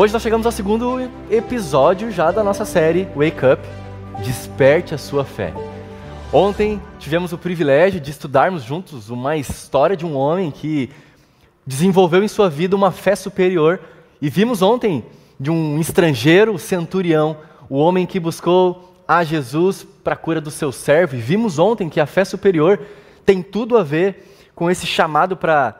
Hoje nós chegamos ao segundo episódio já da nossa série Wake Up Desperte a Sua Fé. Ontem tivemos o privilégio de estudarmos juntos uma história de um homem que desenvolveu em sua vida uma fé superior e vimos ontem de um estrangeiro, centurião, o homem que buscou a Jesus para a cura do seu servo. E vimos ontem que a fé superior tem tudo a ver com esse chamado para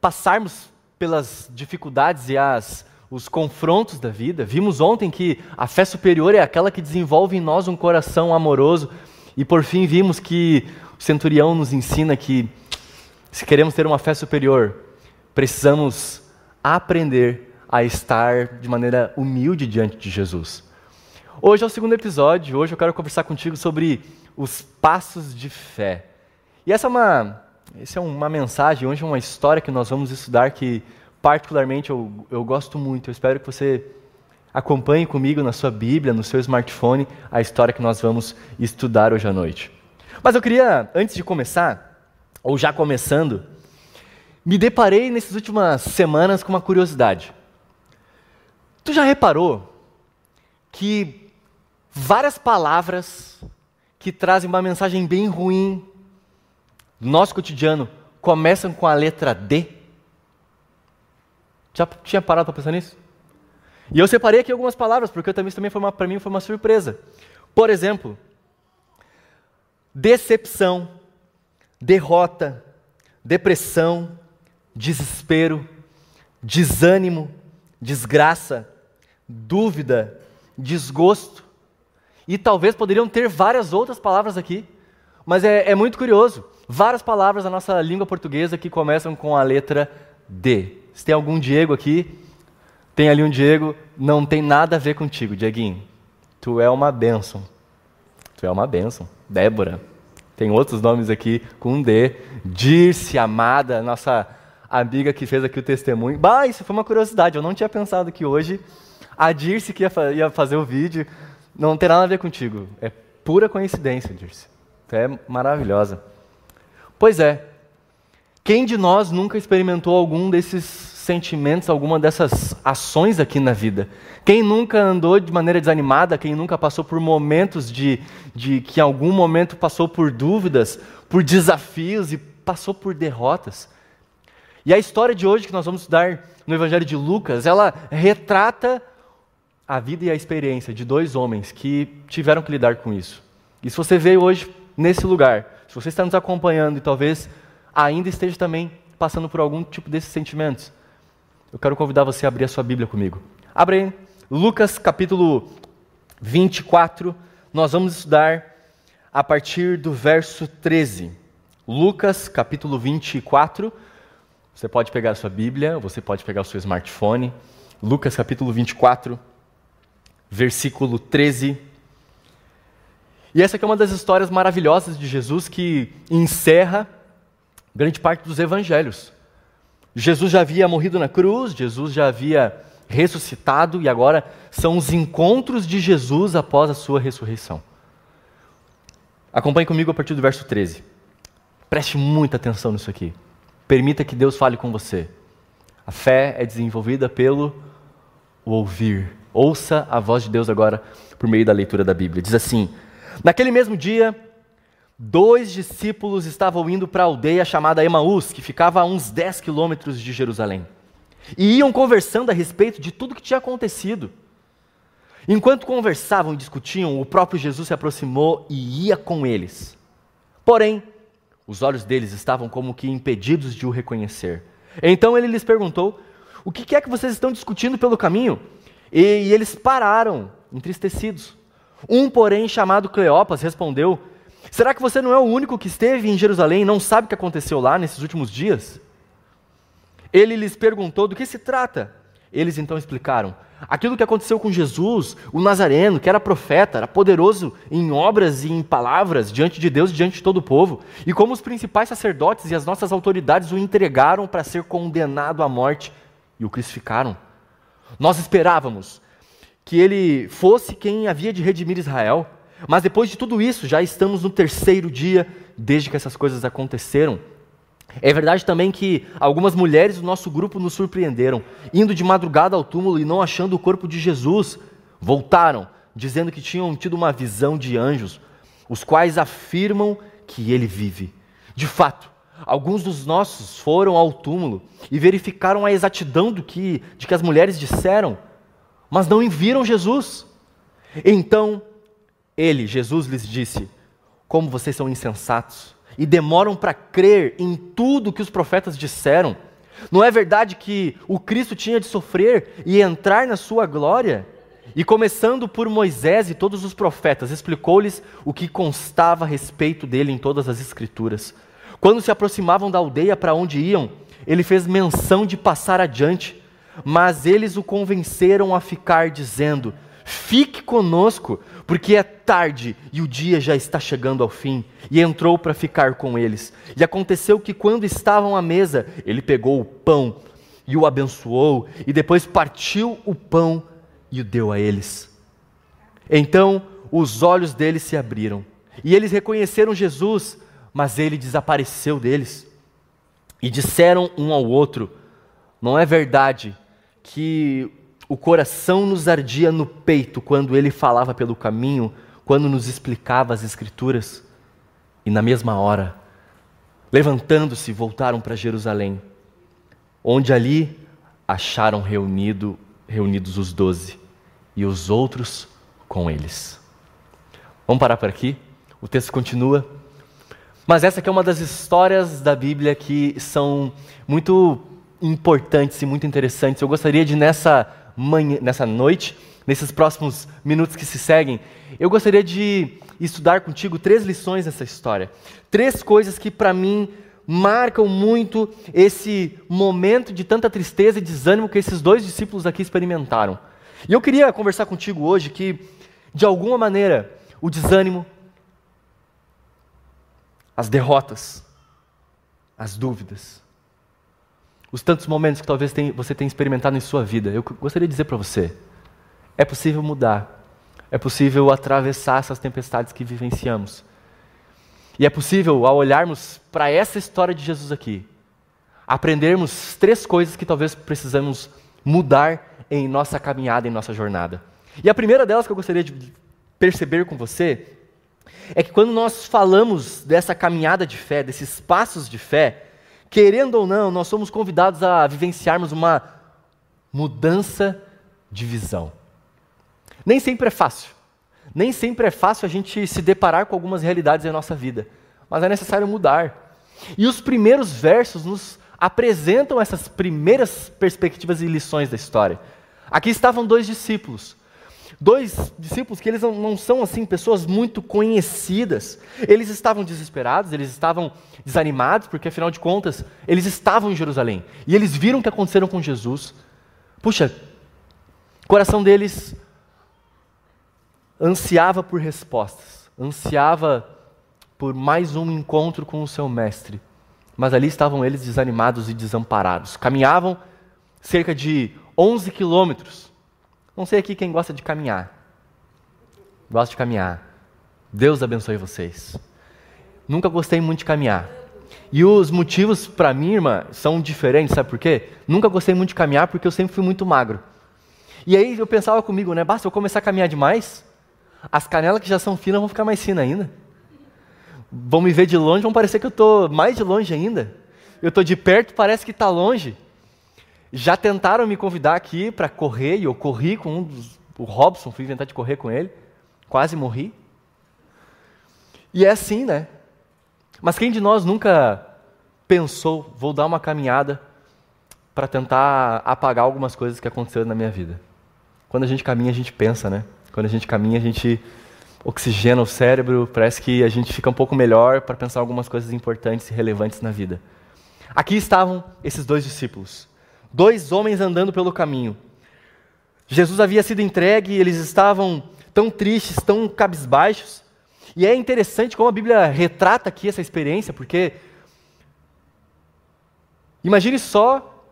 passarmos pelas dificuldades e as, os confrontos da vida. Vimos ontem que a fé superior é aquela que desenvolve em nós um coração amoroso. E por fim vimos que o centurião nos ensina que se queremos ter uma fé superior, precisamos aprender a estar de maneira humilde diante de Jesus. Hoje é o segundo episódio, hoje eu quero conversar contigo sobre os passos de fé. E essa é uma, essa é uma mensagem, hoje é uma história que nós vamos estudar que particularmente eu, eu gosto muito. Eu espero que você acompanhe comigo na sua Bíblia, no seu smartphone, a história que nós vamos estudar hoje à noite. Mas eu queria, antes de começar, ou já começando, me deparei nessas últimas semanas com uma curiosidade. Tu já reparou que várias palavras que trazem uma mensagem bem ruim do nosso cotidiano começam com a letra D? Já tinha parado para pensar nisso? E eu separei aqui algumas palavras, porque também, também para mim foi uma surpresa. Por exemplo, decepção, derrota, depressão, desespero, desânimo, desgraça, dúvida, desgosto. E talvez poderiam ter várias outras palavras aqui, mas é, é muito curioso. Várias palavras da nossa língua portuguesa que começam com a letra D. Se tem algum Diego aqui, tem ali um Diego, não tem nada a ver contigo, Dieguinho. Tu é uma bênção. Tu é uma bênção. Débora. Tem outros nomes aqui com um D. Dirce, amada, nossa amiga que fez aqui o testemunho. Bah, isso foi uma curiosidade. Eu não tinha pensado que hoje a Dirce que ia, fa ia fazer o vídeo não tem nada a ver contigo. É pura coincidência, Dirce. Tu é maravilhosa. Pois é, quem de nós nunca experimentou algum desses sentimentos, alguma dessas ações aqui na vida? Quem nunca andou de maneira desanimada? Quem nunca passou por momentos de, de que em algum momento passou por dúvidas, por desafios e passou por derrotas? E a história de hoje que nós vamos estudar no Evangelho de Lucas, ela retrata a vida e a experiência de dois homens que tiveram que lidar com isso. E se você veio hoje nesse lugar, se você está nos acompanhando e talvez ainda esteja também passando por algum tipo desses sentimentos, eu quero convidar você a abrir a sua Bíblia comigo. Abre aí, Lucas capítulo 24, nós vamos estudar a partir do verso 13. Lucas capítulo 24, você pode pegar a sua Bíblia, você pode pegar o seu smartphone. Lucas capítulo 24, versículo 13. E essa é uma das histórias maravilhosas de Jesus que encerra grande parte dos evangelhos. Jesus já havia morrido na cruz, Jesus já havia ressuscitado e agora são os encontros de Jesus após a sua ressurreição. Acompanhe comigo a partir do verso 13. Preste muita atenção nisso aqui. Permita que Deus fale com você. A fé é desenvolvida pelo ouvir. Ouça a voz de Deus agora por meio da leitura da Bíblia. Diz assim: Naquele mesmo dia, dois discípulos estavam indo para a aldeia chamada Emaús, que ficava a uns 10 quilômetros de Jerusalém. E iam conversando a respeito de tudo que tinha acontecido. Enquanto conversavam e discutiam, o próprio Jesus se aproximou e ia com eles. Porém, os olhos deles estavam como que impedidos de o reconhecer. Então ele lhes perguntou: O que é que vocês estão discutindo pelo caminho? E, e eles pararam, entristecidos. Um, porém, chamado Cleopas, respondeu: Será que você não é o único que esteve em Jerusalém e não sabe o que aconteceu lá nesses últimos dias? Ele lhes perguntou do que se trata. Eles então explicaram: aquilo que aconteceu com Jesus, o Nazareno, que era profeta, era poderoso em obras e em palavras diante de Deus e diante de todo o povo, e como os principais sacerdotes e as nossas autoridades o entregaram para ser condenado à morte e o crucificaram. Nós esperávamos que ele fosse quem havia de redimir Israel. Mas depois de tudo isso, já estamos no terceiro dia desde que essas coisas aconteceram. É verdade também que algumas mulheres do nosso grupo nos surpreenderam, indo de madrugada ao túmulo e não achando o corpo de Jesus. Voltaram, dizendo que tinham tido uma visão de anjos, os quais afirmam que ele vive. De fato, alguns dos nossos foram ao túmulo e verificaram a exatidão do que, de que as mulheres disseram, mas não viram Jesus. Então, ele, Jesus, lhes disse: Como vocês são insensatos e demoram para crer em tudo que os profetas disseram. Não é verdade que o Cristo tinha de sofrer e entrar na sua glória? E começando por Moisés e todos os profetas, explicou-lhes o que constava a respeito dele em todas as Escrituras. Quando se aproximavam da aldeia para onde iam, ele fez menção de passar adiante, mas eles o convenceram a ficar, dizendo: Fique conosco, porque é tarde e o dia já está chegando ao fim. E entrou para ficar com eles. E aconteceu que, quando estavam à mesa, ele pegou o pão e o abençoou, e depois partiu o pão e o deu a eles. Então os olhos deles se abriram, e eles reconheceram Jesus, mas ele desapareceu deles. E disseram um ao outro: Não é verdade que o coração nos ardia no peito quando ele falava pelo caminho, quando nos explicava as Escrituras. E na mesma hora, levantando-se, voltaram para Jerusalém, onde ali acharam reunido, reunidos os doze e os outros com eles. Vamos parar por aqui? O texto continua. Mas essa é uma das histórias da Bíblia que são muito importantes e muito interessantes. Eu gostaria de, nessa manhã, nessa noite, nesses próximos minutos que se seguem, eu gostaria de estudar contigo três lições dessa história. Três coisas que, para mim, marcam muito esse momento de tanta tristeza e desânimo que esses dois discípulos aqui experimentaram. E eu queria conversar contigo hoje que, de alguma maneira, o desânimo, as derrotas, as dúvidas, os tantos momentos que talvez você tenha experimentado em sua vida, eu gostaria de dizer para você: é possível mudar, é possível atravessar essas tempestades que vivenciamos. E é possível, ao olharmos para essa história de Jesus aqui, aprendermos três coisas que talvez precisamos mudar em nossa caminhada, em nossa jornada. E a primeira delas que eu gostaria de perceber com você é que quando nós falamos dessa caminhada de fé, desses passos de fé, querendo ou não, nós somos convidados a vivenciarmos uma mudança de visão. Nem sempre é fácil. Nem sempre é fácil a gente se deparar com algumas realidades da nossa vida, mas é necessário mudar. E os primeiros versos nos apresentam essas primeiras perspectivas e lições da história. Aqui estavam dois discípulos, dois discípulos que eles não, são assim pessoas muito conhecidas. Eles estavam desesperados, eles estavam desanimados, porque afinal de contas, eles estavam em Jerusalém. E eles viram o que aconteceram com Jesus. Puxa, o coração deles ansiava por respostas, ansiava por mais um encontro com o seu mestre. Mas ali estavam eles desanimados e desamparados. Caminhavam cerca de 11 quilômetros não sei aqui quem gosta de caminhar. Gosta de caminhar. Deus abençoe vocês. Nunca gostei muito de caminhar. E os motivos para mim, irmã, são diferentes, sabe por quê? Nunca gostei muito de caminhar porque eu sempre fui muito magro. E aí eu pensava comigo, né? Basta eu começar a caminhar demais, as canelas que já são finas vão ficar mais finas ainda. Vão me ver de longe, vão parecer que eu estou mais de longe ainda. Eu estou de perto, parece que está longe. Já tentaram me convidar aqui para correr e eu corri com um dos, o Robson, fui inventar de correr com ele, quase morri. E é assim, né? Mas quem de nós nunca pensou, vou dar uma caminhada para tentar apagar algumas coisas que aconteceram na minha vida? Quando a gente caminha, a gente pensa, né? Quando a gente caminha, a gente oxigena o cérebro, parece que a gente fica um pouco melhor para pensar algumas coisas importantes e relevantes na vida. Aqui estavam esses dois discípulos dois homens andando pelo caminho. Jesus havia sido entregue, eles estavam tão tristes, tão cabisbaixos. E é interessante como a Bíblia retrata aqui essa experiência, porque imagine só,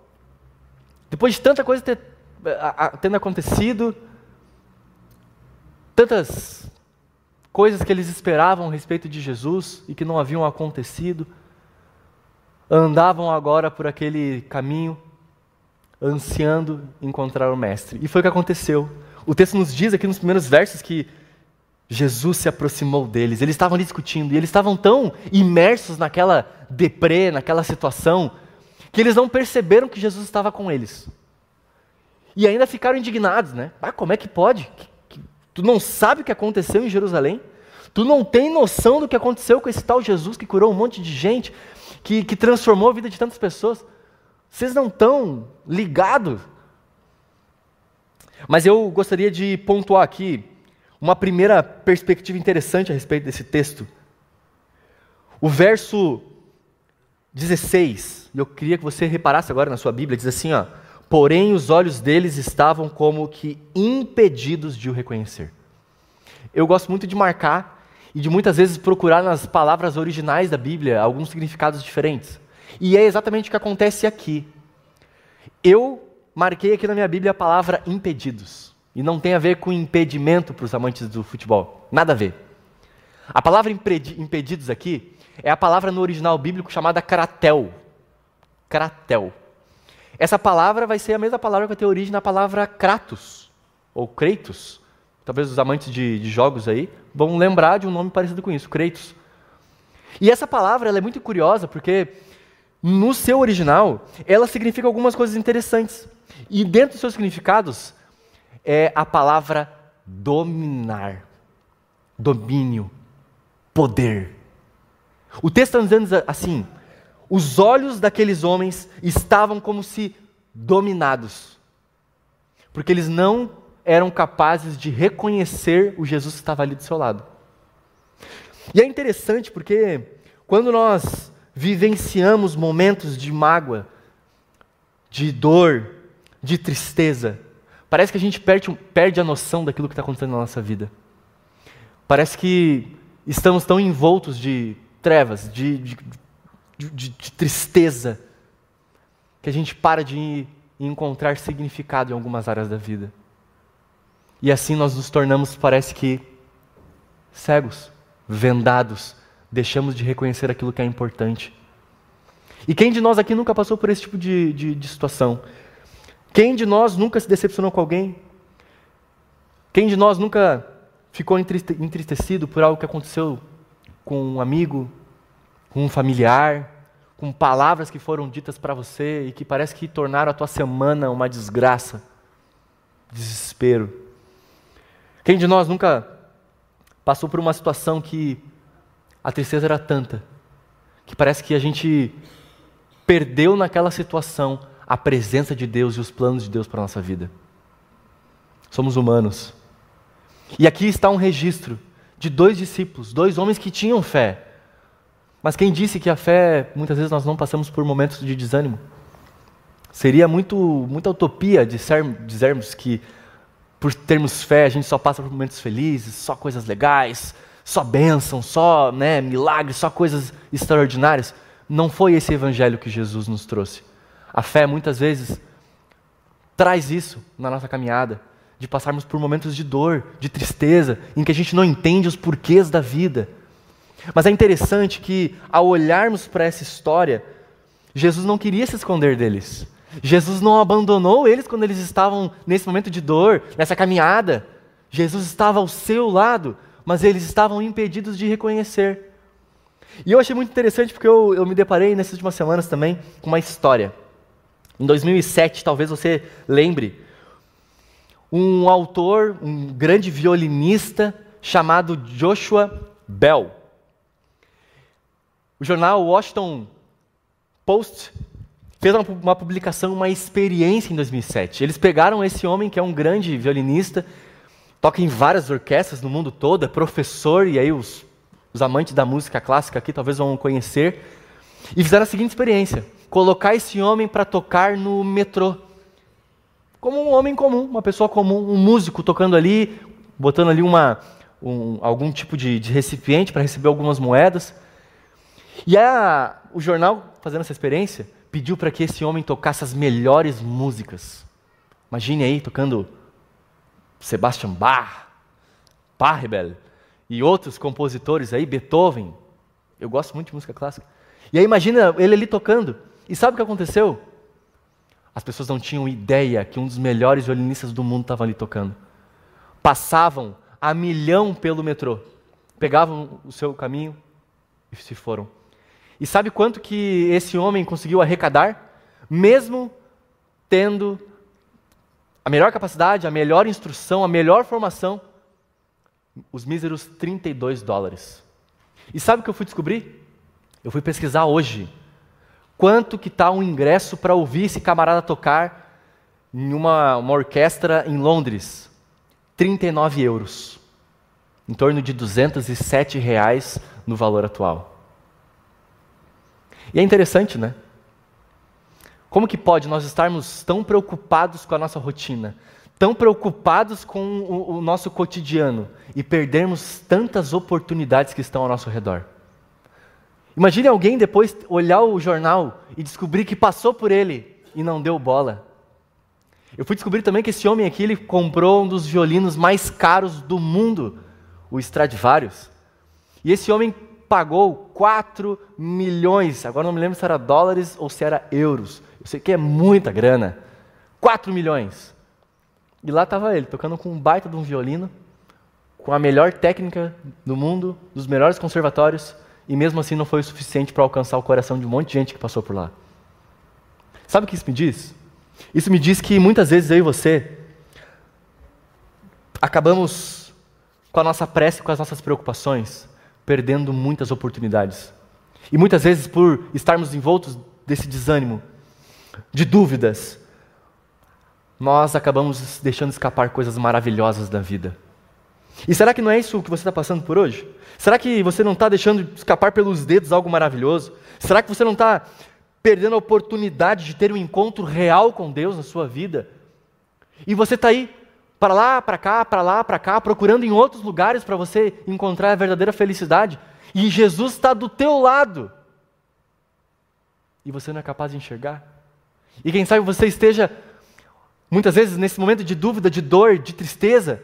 depois de tanta coisa ter, a, a, tendo acontecido, tantas coisas que eles esperavam a respeito de Jesus e que não haviam acontecido, andavam agora por aquele caminho, ansiando encontrar o Mestre. E foi o que aconteceu. O texto nos diz aqui nos primeiros versos que Jesus se aproximou deles. Eles estavam ali discutindo e eles estavam tão imersos naquela deprê, naquela situação, que eles não perceberam que Jesus estava com eles. E ainda ficaram indignados, né? Ah, como é que pode? Tu não sabe o que aconteceu em Jerusalém? Tu não tem noção do que aconteceu com esse tal Jesus que curou um monte de gente, que, que transformou a vida de tantas pessoas? Vocês não estão ligados? Mas eu gostaria de pontuar aqui uma primeira perspectiva interessante a respeito desse texto. O verso 16, eu queria que você reparasse agora na sua Bíblia, diz assim, ó: "Porém os olhos deles estavam como que impedidos de o reconhecer". Eu gosto muito de marcar e de muitas vezes procurar nas palavras originais da Bíblia alguns significados diferentes. E é exatamente o que acontece aqui. Eu marquei aqui na minha Bíblia a palavra impedidos. E não tem a ver com impedimento para os amantes do futebol. Nada a ver. A palavra impedidos aqui é a palavra no original bíblico chamada kratel. Kratel. Essa palavra vai ser a mesma palavra que vai ter origem na palavra kratos, ou Kratos. Talvez os amantes de, de jogos aí vão lembrar de um nome parecido com isso, Kratos. E essa palavra é muito curiosa porque no seu original ela significa algumas coisas interessantes. E dentro dos seus significados, é a palavra dominar, domínio, poder. O texto está dizendo assim: os olhos daqueles homens estavam como se dominados, porque eles não eram capazes de reconhecer o Jesus que estava ali do seu lado. E é interessante porque quando nós vivenciamos momentos de mágoa, de dor, de tristeza, Parece que a gente perde, perde a noção daquilo que está acontecendo na nossa vida. Parece que estamos tão envoltos de trevas, de, de, de, de tristeza, que a gente para de encontrar significado em algumas áreas da vida. E assim nós nos tornamos, parece que, cegos, vendados, deixamos de reconhecer aquilo que é importante. E quem de nós aqui nunca passou por esse tipo de, de, de situação? Quem de nós nunca se decepcionou com alguém? Quem de nós nunca ficou entristecido por algo que aconteceu com um amigo, com um familiar, com palavras que foram ditas para você e que parece que tornaram a tua semana uma desgraça, desespero? Quem de nós nunca passou por uma situação que a tristeza era tanta, que parece que a gente perdeu naquela situação a presença de Deus e os planos de Deus para a nossa vida. Somos humanos. E aqui está um registro de dois discípulos, dois homens que tinham fé. Mas quem disse que a fé, muitas vezes nós não passamos por momentos de desânimo? Seria muito, muita utopia dizermos que por termos fé a gente só passa por momentos felizes, só coisas legais, só bênção, só né, milagres, só coisas extraordinárias. Não foi esse evangelho que Jesus nos trouxe. A fé muitas vezes traz isso na nossa caminhada, de passarmos por momentos de dor, de tristeza, em que a gente não entende os porquês da vida. Mas é interessante que, ao olharmos para essa história, Jesus não queria se esconder deles. Jesus não abandonou eles quando eles estavam nesse momento de dor, nessa caminhada. Jesus estava ao seu lado, mas eles estavam impedidos de reconhecer. E eu achei muito interessante porque eu, eu me deparei nessas últimas semanas também com uma história. Em 2007, talvez você lembre, um autor, um grande violinista chamado Joshua Bell. O jornal Washington Post fez uma, uma, publicação, uma experiência em 2007. Eles pegaram esse homem que é um grande violinista, toca em várias orquestras no mundo todo, é professor, e aí os, os amantes da música clássica aqui talvez vão conhecer, e fizeram a seguinte experiência colocar esse homem para tocar no metrô. Como um homem comum, uma pessoa comum, um músico tocando ali, botando ali uma, um, algum tipo de, de recipiente para receber algumas moedas. E a, o jornal, fazendo essa experiência, pediu para que esse homem tocasse as melhores músicas. Imagine aí tocando Sebastian Bach, Pachelbel e outros compositores aí, Beethoven. Eu gosto muito de música clássica. E aí imagina ele ali tocando. E sabe o que aconteceu? As pessoas não tinham ideia que um dos melhores violinistas do mundo estava ali tocando. Passavam a milhão pelo metrô. Pegavam o seu caminho e se foram. E sabe quanto que esse homem conseguiu arrecadar? Mesmo tendo a melhor capacidade, a melhor instrução, a melhor formação, os míseros 32 dólares. E sabe o que eu fui descobrir? Eu fui pesquisar hoje. Quanto que está um ingresso para ouvir esse camarada tocar em uma, uma orquestra em Londres? 39 euros. Em torno de 207 reais no valor atual. E é interessante, né? Como que pode nós estarmos tão preocupados com a nossa rotina, tão preocupados com o, o nosso cotidiano e perdermos tantas oportunidades que estão ao nosso redor? Imagine alguém depois olhar o jornal e descobrir que passou por ele e não deu bola. Eu fui descobrir também que esse homem aqui ele comprou um dos violinos mais caros do mundo, o Stradivarius. E esse homem pagou 4 milhões, agora não me lembro se era dólares ou se era euros. Eu sei que é muita grana. 4 milhões. E lá estava ele, tocando com um baita de um violino, com a melhor técnica do mundo, dos melhores conservatórios, e mesmo assim não foi o suficiente para alcançar o coração de um monte de gente que passou por lá. Sabe o que isso me diz? Isso me diz que muitas vezes eu e você acabamos com a nossa pressa e com as nossas preocupações, perdendo muitas oportunidades. E muitas vezes, por estarmos envoltos desse desânimo, de dúvidas, nós acabamos deixando escapar coisas maravilhosas da vida. E será que não é isso que você está passando por hoje? Será que você não está deixando escapar pelos dedos algo maravilhoso? Será que você não está perdendo a oportunidade de ter um encontro real com Deus na sua vida? E você está aí, para lá, para cá, para lá, para cá, procurando em outros lugares para você encontrar a verdadeira felicidade. E Jesus está do teu lado. E você não é capaz de enxergar? E quem sabe você esteja, muitas vezes, nesse momento de dúvida, de dor, de tristeza,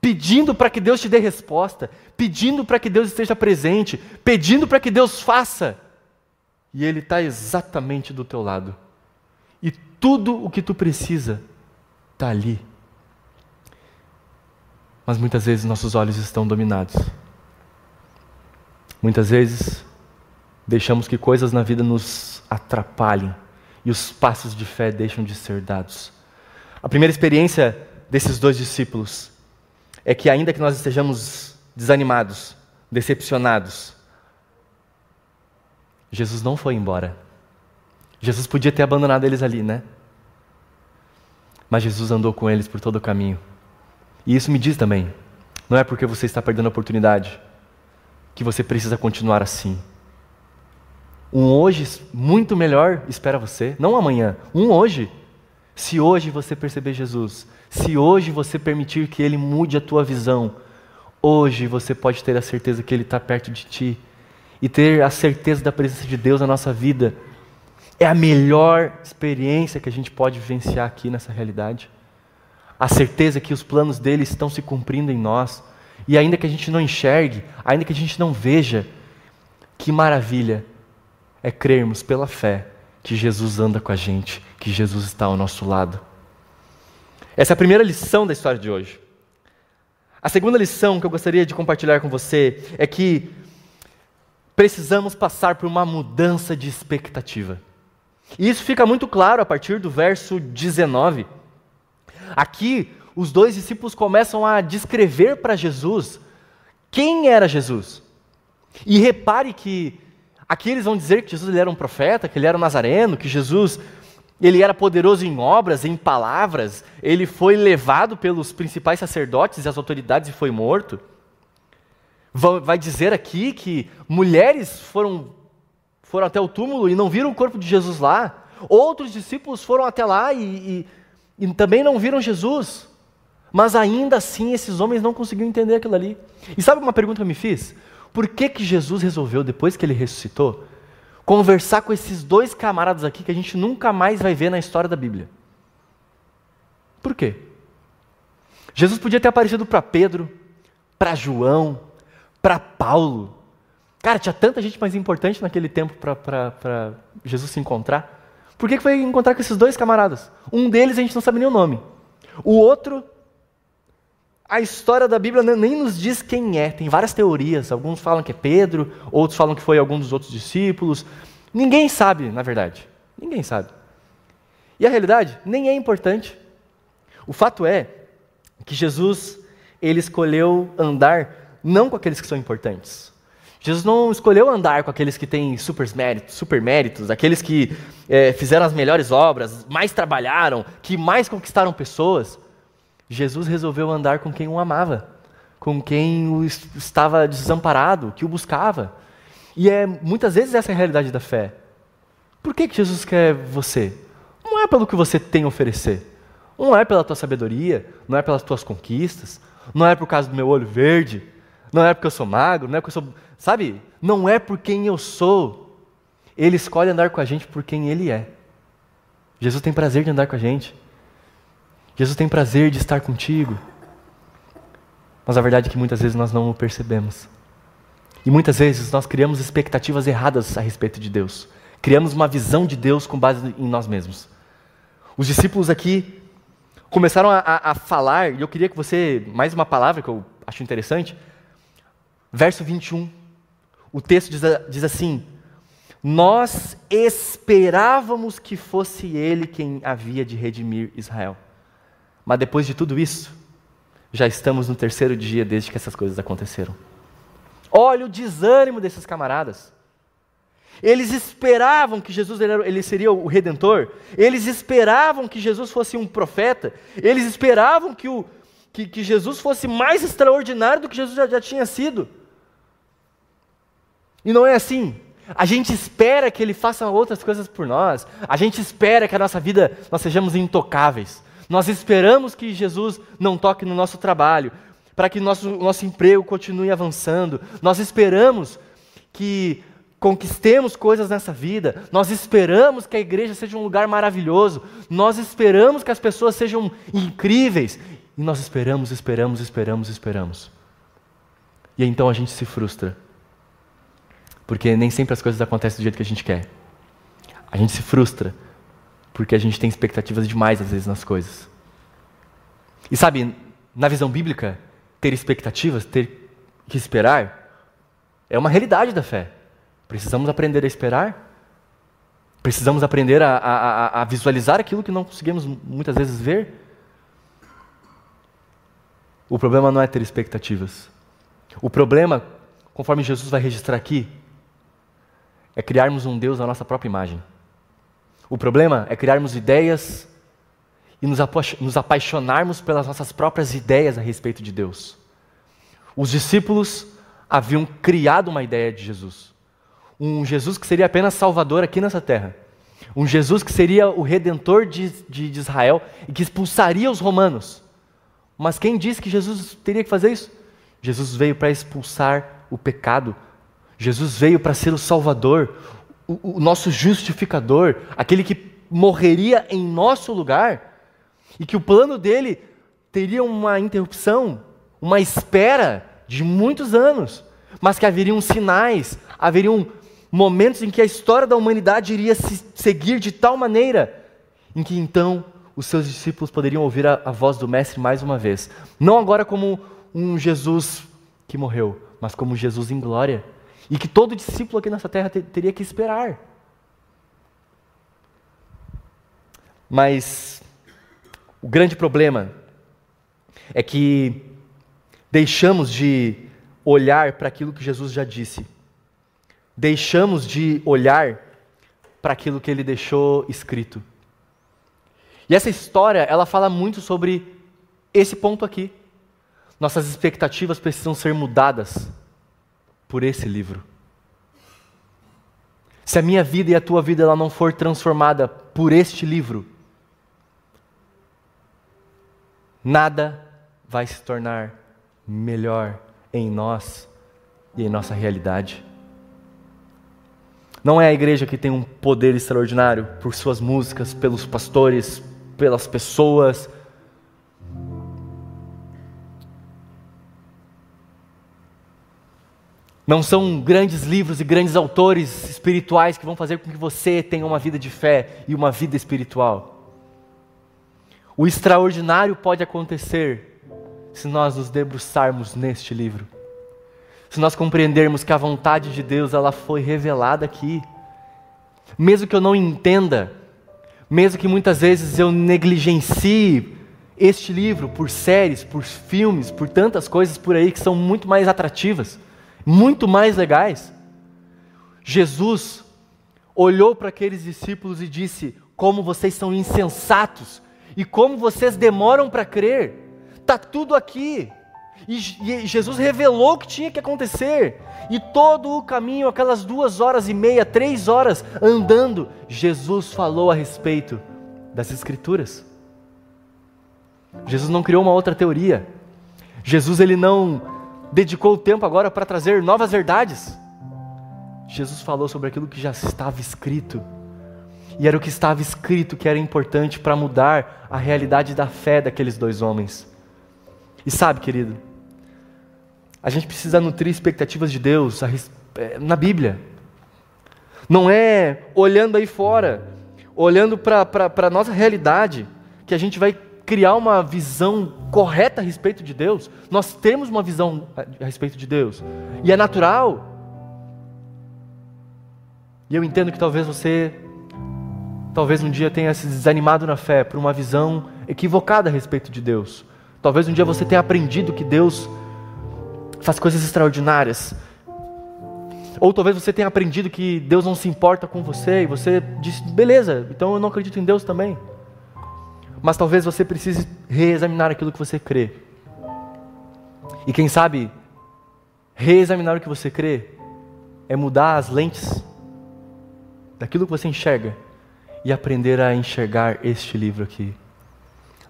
pedindo para que Deus te dê resposta, pedindo para que Deus esteja presente, pedindo para que Deus faça. E Ele está exatamente do teu lado. E tudo o que tu precisa está ali. Mas muitas vezes nossos olhos estão dominados. Muitas vezes deixamos que coisas na vida nos atrapalhem e os passos de fé deixam de ser dados. A primeira experiência desses dois discípulos é que, ainda que nós estejamos desanimados, decepcionados, Jesus não foi embora. Jesus podia ter abandonado eles ali, né? Mas Jesus andou com eles por todo o caminho. E isso me diz também: não é porque você está perdendo a oportunidade que você precisa continuar assim. Um hoje muito melhor espera você, não amanhã, um hoje. Se hoje você perceber Jesus, se hoje você permitir que Ele mude a tua visão, hoje você pode ter a certeza que Ele está perto de ti e ter a certeza da presença de Deus na nossa vida. É a melhor experiência que a gente pode vivenciar aqui nessa realidade. A certeza que os planos dele estão se cumprindo em nós. E ainda que a gente não enxergue, ainda que a gente não veja, que maravilha é crermos pela fé que Jesus anda com a gente, que Jesus está ao nosso lado. Essa é a primeira lição da história de hoje. A segunda lição que eu gostaria de compartilhar com você é que precisamos passar por uma mudança de expectativa. E isso fica muito claro a partir do verso 19. Aqui, os dois discípulos começam a descrever para Jesus quem era Jesus. E repare que Aqui eles vão dizer que Jesus ele era um profeta, que ele era um nazareno, que Jesus ele era poderoso em obras, em palavras, ele foi levado pelos principais sacerdotes e as autoridades e foi morto. Vai dizer aqui que mulheres foram, foram até o túmulo e não viram o corpo de Jesus lá. Outros discípulos foram até lá e, e, e também não viram Jesus. Mas ainda assim esses homens não conseguiram entender aquilo ali. E sabe uma pergunta que eu me fiz? Por que, que Jesus resolveu, depois que ele ressuscitou, conversar com esses dois camaradas aqui que a gente nunca mais vai ver na história da Bíblia? Por quê? Jesus podia ter aparecido para Pedro, para João, para Paulo, Cara, tinha tanta gente mais importante naquele tempo para Jesus se encontrar. Por que, que foi encontrar com esses dois camaradas? Um deles a gente não sabe nem o nome. O outro, a história da Bíblia nem nos diz quem é. Tem várias teorias. Alguns falam que é Pedro, outros falam que foi algum dos outros discípulos. Ninguém sabe, na verdade. Ninguém sabe. E a realidade nem é importante. O fato é que Jesus ele escolheu andar não com aqueles que são importantes. Jesus não escolheu andar com aqueles que têm super méritos, super méritos aqueles que é, fizeram as melhores obras, mais trabalharam, que mais conquistaram pessoas. Jesus resolveu andar com quem o amava, com quem o estava desamparado, que o buscava. E é muitas vezes essa é a realidade da fé. Por que, que Jesus quer você? Não é pelo que você tem a oferecer. Não é pela tua sabedoria, não é pelas tuas conquistas, não é por causa do meu olho verde, não é porque eu sou magro, não é porque eu sou. Sabe? Não é por quem eu sou. Ele escolhe andar com a gente por quem ele é. Jesus tem prazer de andar com a gente. Jesus tem prazer de estar contigo. Mas a verdade é que muitas vezes nós não o percebemos. E muitas vezes nós criamos expectativas erradas a respeito de Deus. Criamos uma visão de Deus com base em nós mesmos. Os discípulos aqui começaram a, a, a falar, e eu queria que você, mais uma palavra que eu acho interessante, verso 21. O texto diz, diz assim: Nós esperávamos que fosse Ele quem havia de redimir Israel. Mas depois de tudo isso, já estamos no terceiro dia desde que essas coisas aconteceram. Olha o desânimo desses camaradas. Eles esperavam que Jesus ele seria o redentor, eles esperavam que Jesus fosse um profeta, eles esperavam que, o, que, que Jesus fosse mais extraordinário do que Jesus já, já tinha sido. E não é assim. A gente espera que Ele faça outras coisas por nós, a gente espera que a nossa vida nós sejamos intocáveis, nós esperamos que Jesus não toque no nosso trabalho, para que nosso, nosso emprego continue avançando, nós esperamos que conquistemos coisas nessa vida, nós esperamos que a igreja seja um lugar maravilhoso, nós esperamos que as pessoas sejam incríveis, e nós esperamos, esperamos, esperamos, esperamos. E então a gente se frustra, porque nem sempre as coisas acontecem do jeito que a gente quer. A gente se frustra, porque a gente tem expectativas demais às vezes nas coisas. E sabe, na visão bíblica, ter expectativas, ter que esperar, é uma realidade da fé. Precisamos aprender a esperar. Precisamos aprender a, a, a, visualizar aquilo que não conseguimos muitas vezes ver. O problema não é ter expectativas. O problema, conforme Jesus vai registrar aqui, é criarmos um Deus à nossa própria imagem. O problema é criarmos ideias e nos, apaixonarmos pelas nossas próprias ideias a respeito de Deus. Os discípulos haviam criado uma ideia de Jesus um Jesus que seria apenas salvador aqui nessa terra. Um Jesus que seria o redentor de, de, de Israel e que expulsaria os romanos. Mas quem disse que Jesus teria que fazer isso? Jesus veio para expulsar o pecado. Jesus veio para ser o Salvador, o, o nosso justificador, aquele que morreria em nosso lugar e que o plano dele teria uma interrupção, uma espera de muitos anos, mas que haveriam sinais, haveriam momentos em que a história da humanidade iria se seguir de tal maneira em que então os seus discípulos poderiam ouvir a, a voz do Mestre mais uma vez. Não agora como um Jesus que morreu, mas como Jesus em glória. E que todo discípulo aqui nessa terra ter, teria que esperar. Mas o grande problema é que deixamos de olhar para aquilo que Jesus já disse deixamos de olhar para aquilo que ele deixou escrito. E essa história, ela fala muito sobre esse ponto aqui. Nossas expectativas precisam ser mudadas por esse livro. Se a minha vida e a tua vida ela não for transformada por este livro, nada vai se tornar melhor em nós e em nossa realidade. Não é a igreja que tem um poder extraordinário por suas músicas, pelos pastores, pelas pessoas. Não são grandes livros e grandes autores espirituais que vão fazer com que você tenha uma vida de fé e uma vida espiritual. O extraordinário pode acontecer se nós nos debruçarmos neste livro. Se nós compreendermos que a vontade de Deus ela foi revelada aqui. Mesmo que eu não entenda, mesmo que muitas vezes eu negligencie este livro por séries, por filmes, por tantas coisas por aí que são muito mais atrativas, muito mais legais. Jesus olhou para aqueles discípulos e disse: Como vocês são insensatos e como vocês demoram para crer. Está tudo aqui. E, e Jesus revelou o que tinha que acontecer. E todo o caminho, aquelas duas horas e meia, três horas andando, Jesus falou a respeito das Escrituras. Jesus não criou uma outra teoria. Jesus ele não dedicou o tempo agora para trazer novas verdades. Jesus falou sobre aquilo que já estava escrito. E era o que estava escrito que era importante para mudar a realidade da fé daqueles dois homens. E sabe, querido, a gente precisa nutrir expectativas de Deus é, na Bíblia. Não é olhando aí fora, olhando para a nossa realidade, que a gente vai criar uma visão correta a respeito de Deus. Nós temos uma visão a respeito de Deus, e é natural. E eu entendo que talvez você Talvez um dia tenha se desanimado na fé por uma visão equivocada a respeito de Deus. Talvez um dia você tenha aprendido que Deus faz coisas extraordinárias. Ou talvez você tenha aprendido que Deus não se importa com você e você disse, beleza, então eu não acredito em Deus também. Mas talvez você precise reexaminar aquilo que você crê. E quem sabe, reexaminar o que você crê é mudar as lentes daquilo que você enxerga e aprender a enxergar este livro aqui.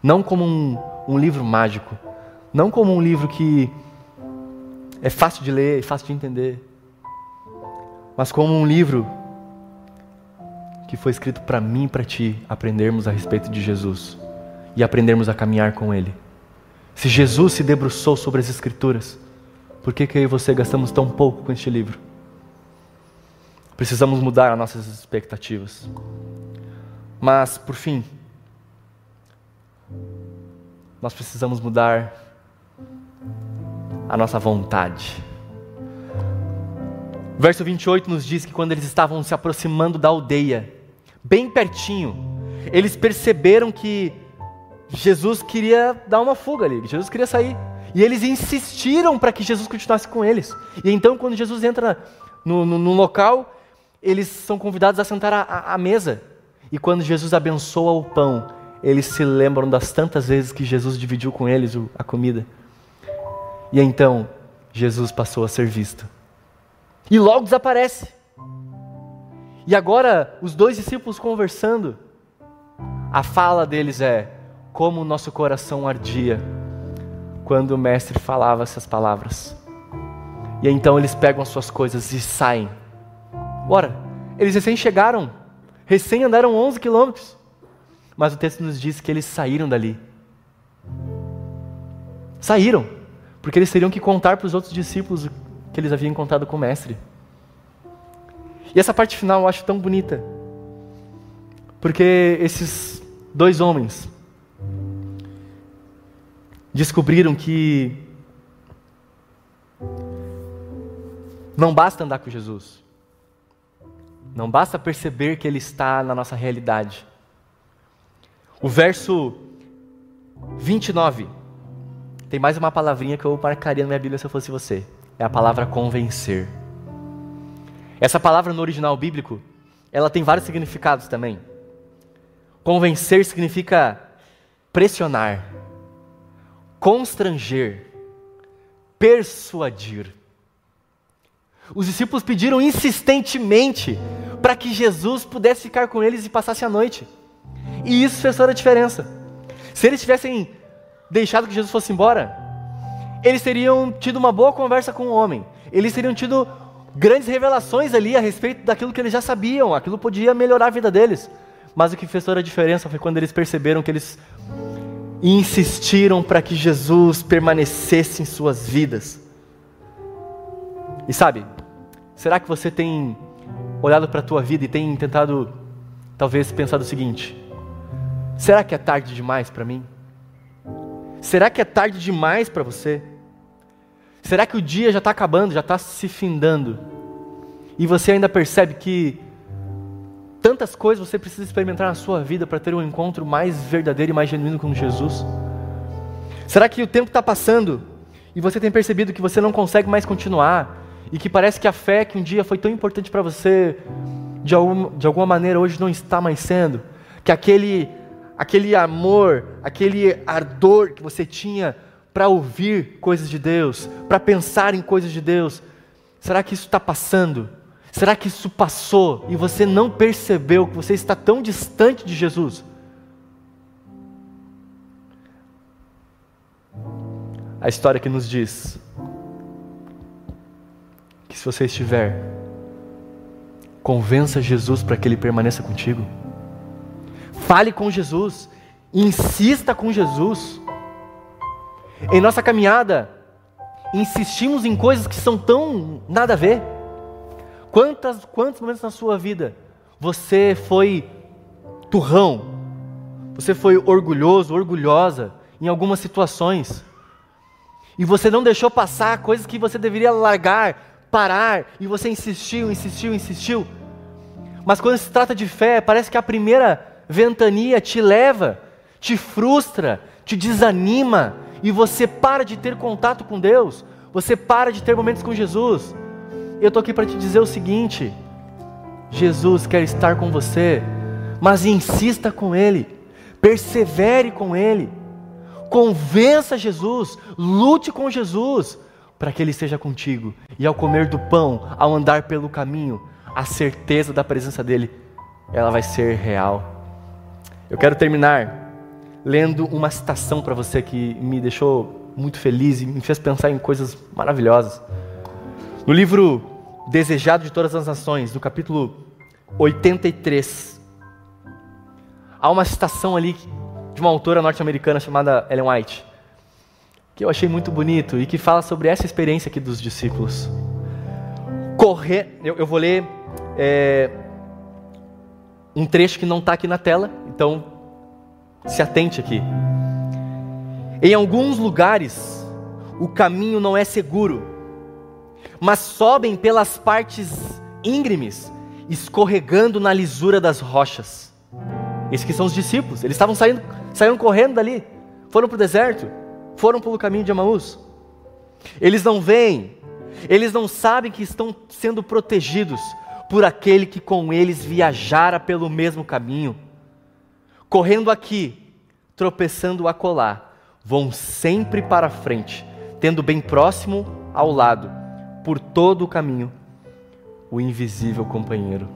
Não como um, um livro mágico, não como um livro que é fácil de ler e fácil de entender, mas como um livro que foi escrito para mim e para ti aprendermos a respeito de Jesus e aprendermos a caminhar com Ele. Se Jesus se debruçou sobre as Escrituras, por que, que eu e você gastamos tão pouco com este livro? Precisamos mudar as nossas expectativas. Mas, por fim, nós precisamos mudar a nossa vontade. verso 28 nos diz que quando eles estavam se aproximando da aldeia, bem pertinho, eles perceberam que Jesus queria dar uma fuga ali, Jesus queria sair. E eles insistiram para que Jesus continuasse com eles. E então, quando Jesus entra no, no, no local, eles são convidados a sentar à mesa. E quando Jesus abençoa o pão, eles se lembram das tantas vezes que Jesus dividiu com eles a comida. E então, Jesus passou a ser visto. E logo desaparece. E agora, os dois discípulos conversando, a fala deles é: como o nosso coração ardia quando o Mestre falava essas palavras. E então eles pegam as suas coisas e saem. Ora, eles recém chegaram Recém andaram 11 quilômetros. Mas o texto nos diz que eles saíram dali. Saíram, porque eles teriam que contar para os outros discípulos que eles haviam contado com o Mestre. E essa parte final eu acho tão bonita, porque esses dois homens descobriram que não basta andar com Jesus. Não basta perceber que Ele está na nossa realidade. O verso 29 tem mais uma palavrinha que eu marcaria na minha Bíblia se eu fosse você. É a palavra convencer. Essa palavra no original bíblico, ela tem vários significados também. Convencer significa pressionar, constranger, persuadir. Os discípulos pediram insistentemente para que Jesus pudesse ficar com eles e passasse a noite. E isso fez toda a diferença. Se eles tivessem deixado que Jesus fosse embora, eles teriam tido uma boa conversa com o homem. Eles teriam tido grandes revelações ali a respeito daquilo que eles já sabiam. Aquilo podia melhorar a vida deles. Mas o que fez toda a diferença foi quando eles perceberam que eles insistiram para que Jesus permanecesse em suas vidas. E sabe, será que você tem olhado para a tua vida e tem tentado, talvez, pensar o seguinte: será que é tarde demais para mim? Será que é tarde demais para você? Será que o dia já está acabando, já está se findando? E você ainda percebe que tantas coisas você precisa experimentar na sua vida para ter um encontro mais verdadeiro e mais genuíno com Jesus? Será que o tempo está passando e você tem percebido que você não consegue mais continuar e que parece que a fé que um dia foi tão importante para você, de, algum, de alguma maneira hoje não está mais sendo? Que aquele, aquele amor, aquele ardor que você tinha para ouvir coisas de Deus, para pensar em coisas de Deus, será que isso está passando? Será que isso passou e você não percebeu que você está tão distante de Jesus? A história que nos diz que se você estiver, convença Jesus para que ele permaneça contigo. Fale com Jesus, insista com Jesus. Em nossa caminhada, insistimos em coisas que são tão nada a ver. Quantas, quantos momentos na sua vida você foi turrão, você foi orgulhoso, orgulhosa em algumas situações, e você não deixou passar coisas que você deveria largar, parar, e você insistiu, insistiu, insistiu. Mas quando se trata de fé, parece que a primeira ventania te leva, te frustra, te desanima, e você para de ter contato com Deus, você para de ter momentos com Jesus. Eu estou aqui para te dizer o seguinte: Jesus quer estar com você, mas insista com Ele, persevere com Ele, convença Jesus, lute com Jesus, para que Ele esteja contigo. E ao comer do pão, ao andar pelo caminho, a certeza da presença dEle, ela vai ser real. Eu quero terminar lendo uma citação para você que me deixou muito feliz e me fez pensar em coisas maravilhosas. No livro Desejado de Todas as Nações, no capítulo 83, há uma citação ali de uma autora norte-americana chamada Ellen White, que eu achei muito bonito e que fala sobre essa experiência aqui dos discípulos. Correr, eu, eu vou ler é, um trecho que não está aqui na tela, então se atente aqui. Em alguns lugares, o caminho não é seguro, mas sobem pelas partes íngremes, escorregando na lisura das rochas. Esses que são os discípulos, eles estavam saindo, saindo correndo dali, foram para o deserto, foram pelo caminho de Amaús. Eles não veem, eles não sabem que estão sendo protegidos por aquele que com eles viajara pelo mesmo caminho correndo aqui, tropeçando acolá, vão sempre para frente, tendo bem próximo ao lado, por todo o caminho, o invisível companheiro.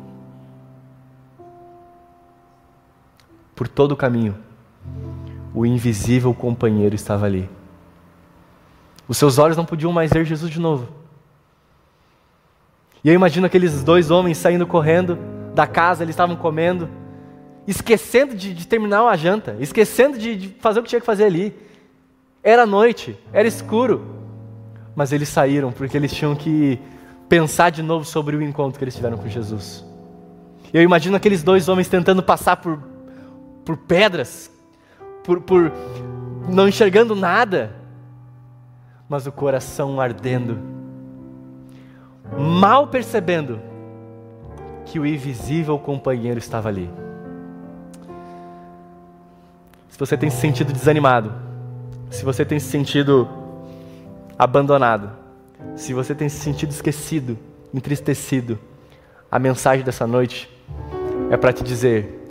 Por todo o caminho, o invisível companheiro estava ali. Os seus olhos não podiam mais ver Jesus de novo. E eu imagino aqueles dois homens saindo correndo da casa, eles estavam comendo esquecendo de, de terminar a janta, esquecendo de, de fazer o que tinha que fazer ali. Era noite, era escuro, mas eles saíram porque eles tinham que pensar de novo sobre o encontro que eles tiveram com Jesus. Eu imagino aqueles dois homens tentando passar por, por pedras, por, por não enxergando nada, mas o coração ardendo, mal percebendo que o invisível companheiro estava ali se você tem se sentido desanimado, se você tem se sentido abandonado, se você tem se sentido esquecido, entristecido, a mensagem dessa noite é para te dizer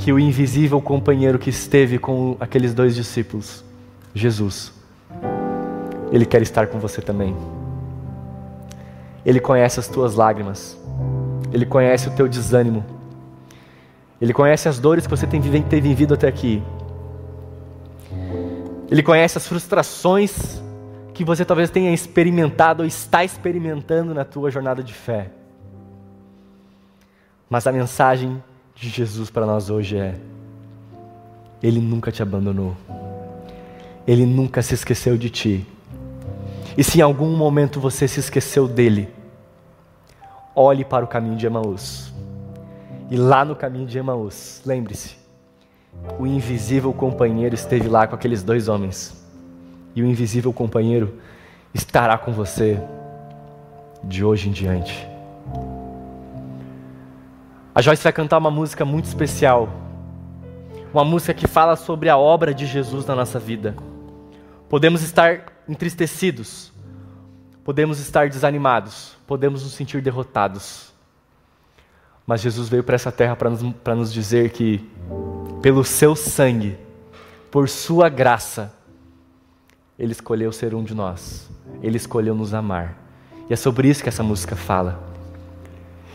que o invisível companheiro que esteve com aqueles dois discípulos, Jesus, ele quer estar com você também. Ele conhece as tuas lágrimas, ele conhece o teu desânimo, ele conhece as dores que você tem vivido até aqui. Ele conhece as frustrações que você talvez tenha experimentado ou está experimentando na tua jornada de fé. Mas a mensagem de Jesus para nós hoje é: Ele nunca te abandonou. Ele nunca se esqueceu de ti. E se em algum momento você se esqueceu dele, olhe para o caminho de Emaús. E lá no caminho de Emaús, lembre-se, o invisível companheiro esteve lá com aqueles dois homens. E o invisível companheiro estará com você de hoje em diante. A Joyce vai cantar uma música muito especial. Uma música que fala sobre a obra de Jesus na nossa vida. Podemos estar entristecidos, podemos estar desanimados, podemos nos sentir derrotados. Mas Jesus veio para essa terra para nos, nos dizer que, pelo seu sangue, por sua graça, Ele escolheu ser um de nós, Ele escolheu nos amar. E é sobre isso que essa música fala.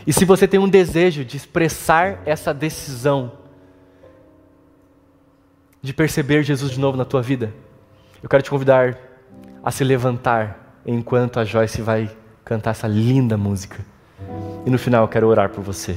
E se você tem um desejo de expressar essa decisão, de perceber Jesus de novo na tua vida, eu quero te convidar a se levantar enquanto a Joyce vai cantar essa linda música. E no final eu quero orar por você.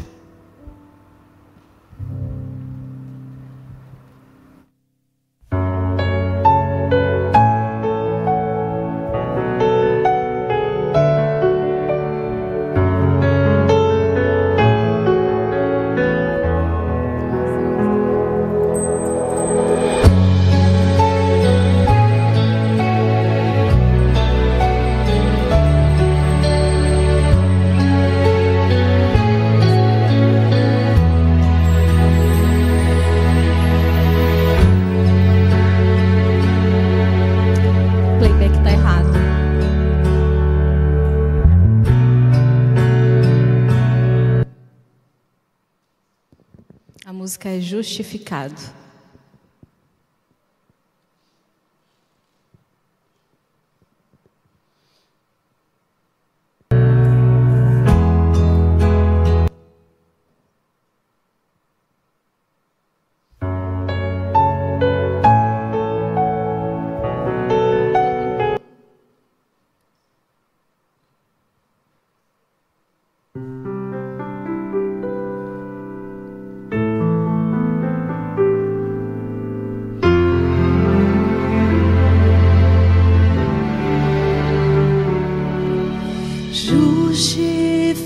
Justificado.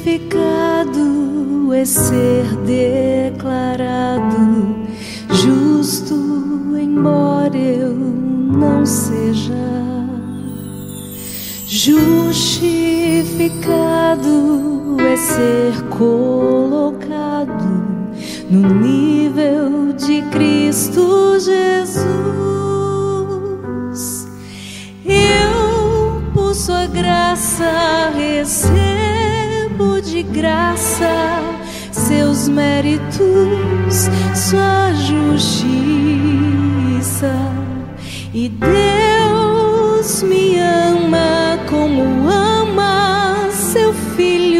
justificado é ser declarado justo, embora eu não seja. Justificado é ser colocado no nível de Cristo Jesus. Eu, por sua graça, recebo de graça, seus méritos, sua justiça. E Deus me ama como ama seu filho.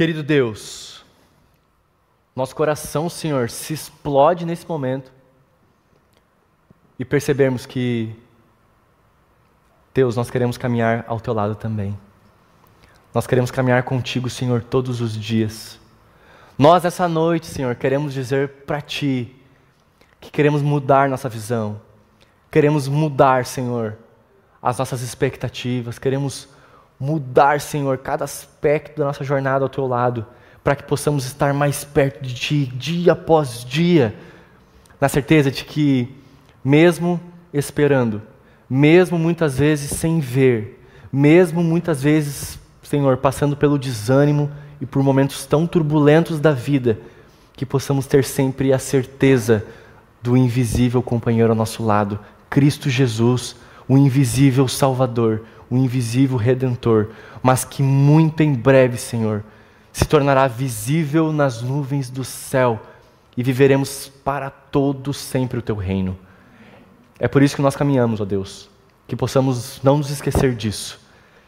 Querido Deus, nosso coração, Senhor, se explode nesse momento e percebemos que, Deus, nós queremos caminhar ao teu lado também. Nós queremos caminhar contigo, Senhor, todos os dias. Nós, essa noite, Senhor, queremos dizer para Ti que queremos mudar nossa visão, queremos mudar, Senhor, as nossas expectativas, queremos mudar, Senhor, cada aspecto da nossa jornada ao teu lado, para que possamos estar mais perto de ti, dia após dia, na certeza de que, mesmo esperando, mesmo muitas vezes sem ver, mesmo muitas vezes, Senhor, passando pelo desânimo e por momentos tão turbulentos da vida, que possamos ter sempre a certeza do invisível companheiro ao nosso lado, Cristo Jesus, o invisível Salvador, o invisível redentor, mas que muito em breve, Senhor, se tornará visível nas nuvens do céu e viveremos para todo sempre o teu reino. É por isso que nós caminhamos, ó Deus, que possamos não nos esquecer disso,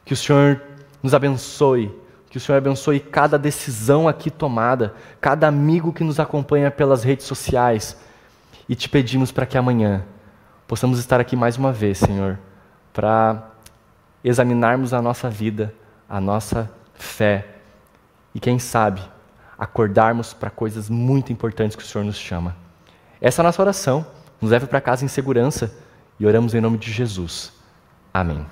que o Senhor nos abençoe, que o Senhor abençoe cada decisão aqui tomada, cada amigo que nos acompanha pelas redes sociais, e te pedimos para que amanhã possamos estar aqui mais uma vez, Senhor, para examinarmos a nossa vida, a nossa fé e, quem sabe, acordarmos para coisas muito importantes que o Senhor nos chama. Essa é a nossa oração. Nos leve para casa em segurança e oramos em nome de Jesus. Amém.